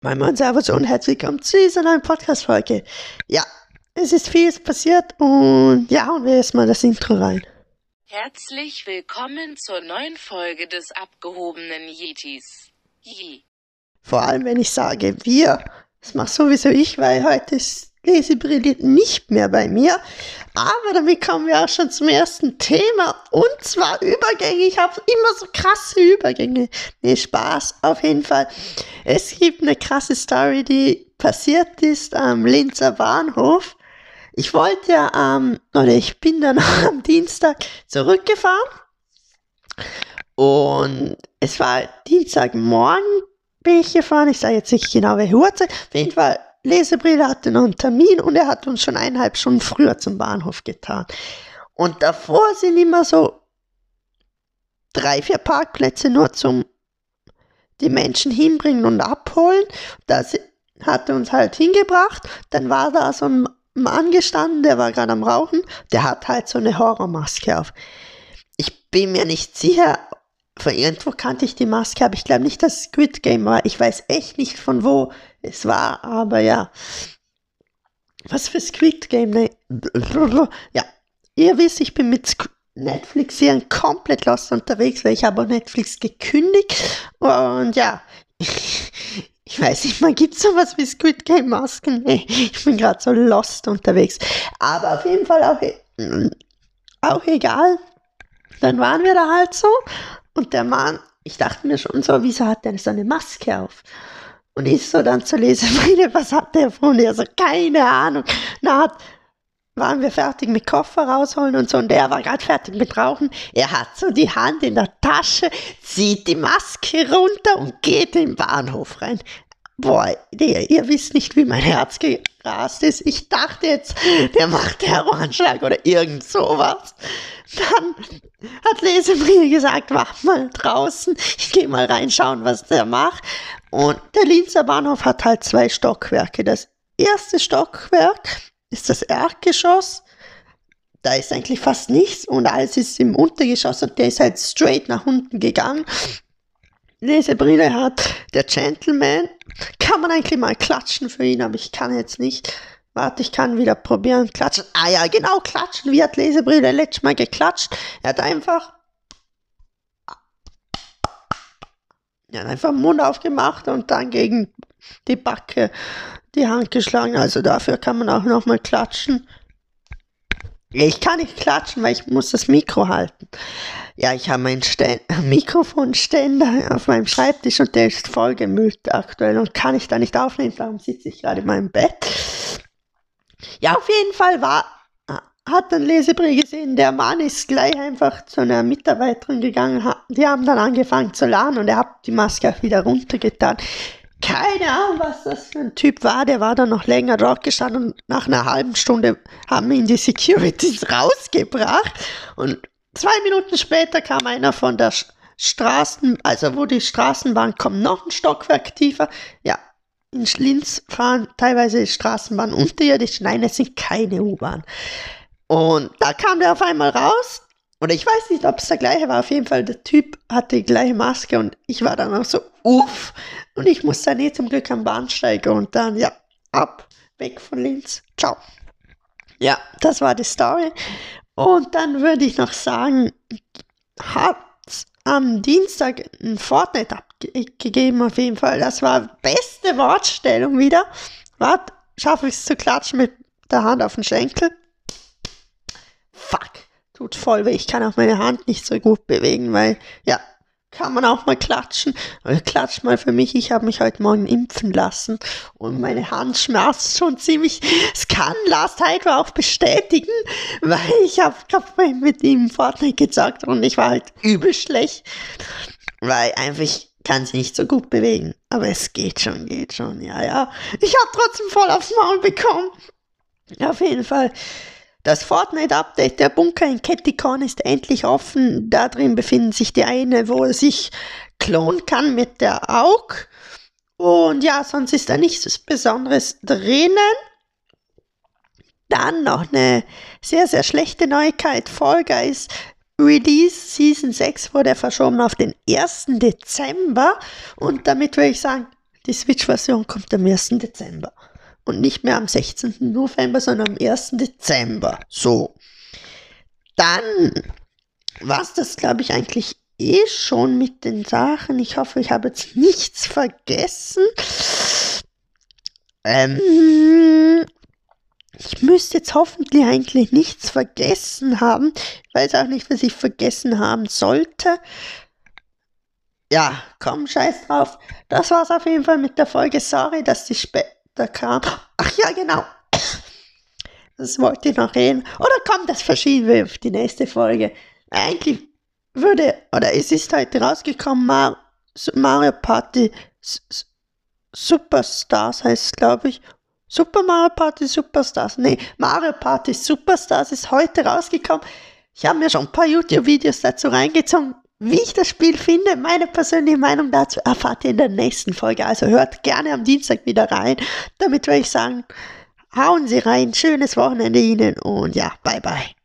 Mein Mann, Servus und herzlich willkommen zu dieser neuen Podcast-Folge. Ja, es ist vieles passiert und ja, und wir erstmal das Intro rein. Herzlich willkommen zur neuen Folge des abgehobenen Yetis. Yi. Vor allem, wenn ich sage wir, das macht sowieso ich, weil heute ist Lesebrille nicht mehr bei mir. Aber damit kommen wir auch schon zum ersten Thema und zwar Übergänge. Ich habe immer so krasse Übergänge. Nee, Spaß auf jeden Fall. Es gibt eine krasse Story, die passiert ist am Linzer Bahnhof. Ich wollte ja ähm, oder ich bin dann am Dienstag zurückgefahren und es war Dienstagmorgen bin ich gefahren. Ich sage jetzt nicht genau welche Uhrzeit. Auf jeden Fall Lesebrille hatte noch einen Termin und er hat uns schon eineinhalb Stunden früher zum Bahnhof getan. Und davor sind immer so drei, vier Parkplätze nur zum die Menschen hinbringen und abholen. Das hat er uns halt hingebracht. Dann war da so ein Mann gestanden, der war gerade am Rauchen. Der hat halt so eine Horrormaske auf. Ich bin mir nicht sicher, von irgendwo kannte ich die Maske, aber ich glaube nicht, dass es Squid Game war. Ich weiß echt nicht von wo es war, aber ja. Was für Squid Game? Ne? Ja, ihr wisst, ich bin mit Netflix-Serien komplett lost unterwegs, weil ich habe Netflix gekündigt und ja. Ich weiß nicht, man gibt sowas wie Squid Game Masken. Nee, ich bin gerade so lost unterwegs. Aber auf jeden Fall auch, auch egal. Dann waren wir da halt so und der Mann, ich dachte mir schon so, wieso hat der so eine Maske auf? Und ich so dann zu lesen, meine, was hat der von? Er so, keine Ahnung. Na, waren wir fertig mit Koffer rausholen und so und der war gerade fertig mit Rauchen. Er hat so die Hand in der Tasche, zieht die Maske runter und geht in den Bahnhof rein. Boah, der, ihr wisst nicht, wie mein Herz gerast ist. Ich dachte jetzt, der macht Terroranschlag oder irgend sowas. Dann hat Lesebrille gesagt, wach mal draußen, ich gehe mal reinschauen, was der macht. Und der Linzer Bahnhof hat halt zwei Stockwerke. Das erste Stockwerk ist das Erdgeschoss. Da ist eigentlich fast nichts und alles ist im Untergeschoss und der ist halt straight nach unten gegangen. Lesebrille hat der Gentleman. Kann man eigentlich mal klatschen für ihn, aber ich kann jetzt nicht. Warte, ich kann wieder probieren. Klatschen. Ah ja, genau, klatschen. Wie hat Lesebrille letztes Mal geklatscht? Er hat einfach. Er hat einfach den Mund aufgemacht und dann gegen die Backe die Hand geschlagen. Also dafür kann man auch nochmal klatschen. Ich kann nicht klatschen, weil ich muss das Mikro halten. Ja, ich habe meinen Ständ Mikrofonständer auf meinem Schreibtisch und der ist voll gemüllt aktuell und kann ich da nicht aufnehmen. Darum sitze ich gerade in meinem Bett. Ja, auf jeden Fall war, hat dann Lesebrief gesehen, der Mann ist gleich einfach zu einer Mitarbeiterin gegangen. Die haben dann angefangen zu laden und er hat die Maske auch wieder runtergetan. Keine Ahnung, was das für ein Typ war. Der war dann noch länger dort gestanden und nach einer halben Stunde haben ihn die Securities rausgebracht. Und zwei Minuten später kam einer von der Straßen, also wo die Straßenbahn kommt, noch ein Stockwerk tiefer. Ja, in Linz fahren teilweise Straßenbahnen unterirdisch. Nein, es sind keine U-Bahn. Und da kam der auf einmal raus. Und ich weiß nicht, ob es der gleiche war. Auf jeden Fall, der Typ hatte die gleiche Maske und ich war dann auch so, uff. Und ich musste dann eh zum Glück am Bahnsteiger und dann, ja, ab, weg von Linz. Ciao. Ja, das war die Story. Und dann würde ich noch sagen, hat am Dienstag ein Fortnite abgegeben auf jeden Fall. Das war beste Wortstellung wieder. Warte, schaffe ich es zu klatschen mit der Hand auf den Schenkel? Fuck, tut voll weh. Ich kann auch meine Hand nicht so gut bewegen, weil, ja, kann man auch mal klatschen. Klatsch mal für mich. Ich habe mich heute Morgen impfen lassen und meine Hand schmerzt schon ziemlich. Es kann Last Heiko auch bestätigen, weil ich habe mit ihm Fortnite gezockt und ich war halt übel schlecht, weil einfach kann sie nicht so gut bewegen. Aber es geht schon, geht schon, ja, ja. Ich habe trotzdem voll aufs Maul bekommen. Auf jeden Fall. Das Fortnite-Update der Bunker in Catticon ist endlich offen. Da drin befinden sich die eine, wo er sich klonen kann mit der AUG. Und ja, sonst ist da nichts Besonderes drinnen. Dann noch eine sehr, sehr schlechte Neuigkeit. Fall Guys Release Season 6 wurde verschoben auf den 1. Dezember. Und damit würde ich sagen, Die Switch-Version kommt am 1. Dezember. Und nicht mehr am 16. November, sondern am 1. Dezember. So. Dann war es das, glaube ich, eigentlich eh schon mit den Sachen. Ich hoffe, ich habe jetzt nichts vergessen. Ähm, ich müsste jetzt hoffentlich eigentlich nichts vergessen haben. Ich weiß auch nicht, was ich vergessen haben sollte. Ja, komm, scheiß drauf. Das war's auf jeden Fall mit der Folge. Sorry, dass die später kam. Ach ja, genau. Das wollte ich noch reden. Oder komm, das verschieben wir auf die nächste Folge. Eigentlich würde, oder es ist heute rausgekommen, Mar Mario Party Superstars heißt es, glaube ich. Super Mario Party Superstars. Nee, Mario Party Superstars ist heute rausgekommen. Ich habe mir schon ein paar YouTube-Videos dazu reingezogen. Wie ich das Spiel finde, meine persönliche Meinung dazu erfahrt ihr in der nächsten Folge. Also hört gerne am Dienstag wieder rein. Damit würde ich sagen, hauen Sie rein. Schönes Wochenende Ihnen und ja, bye bye.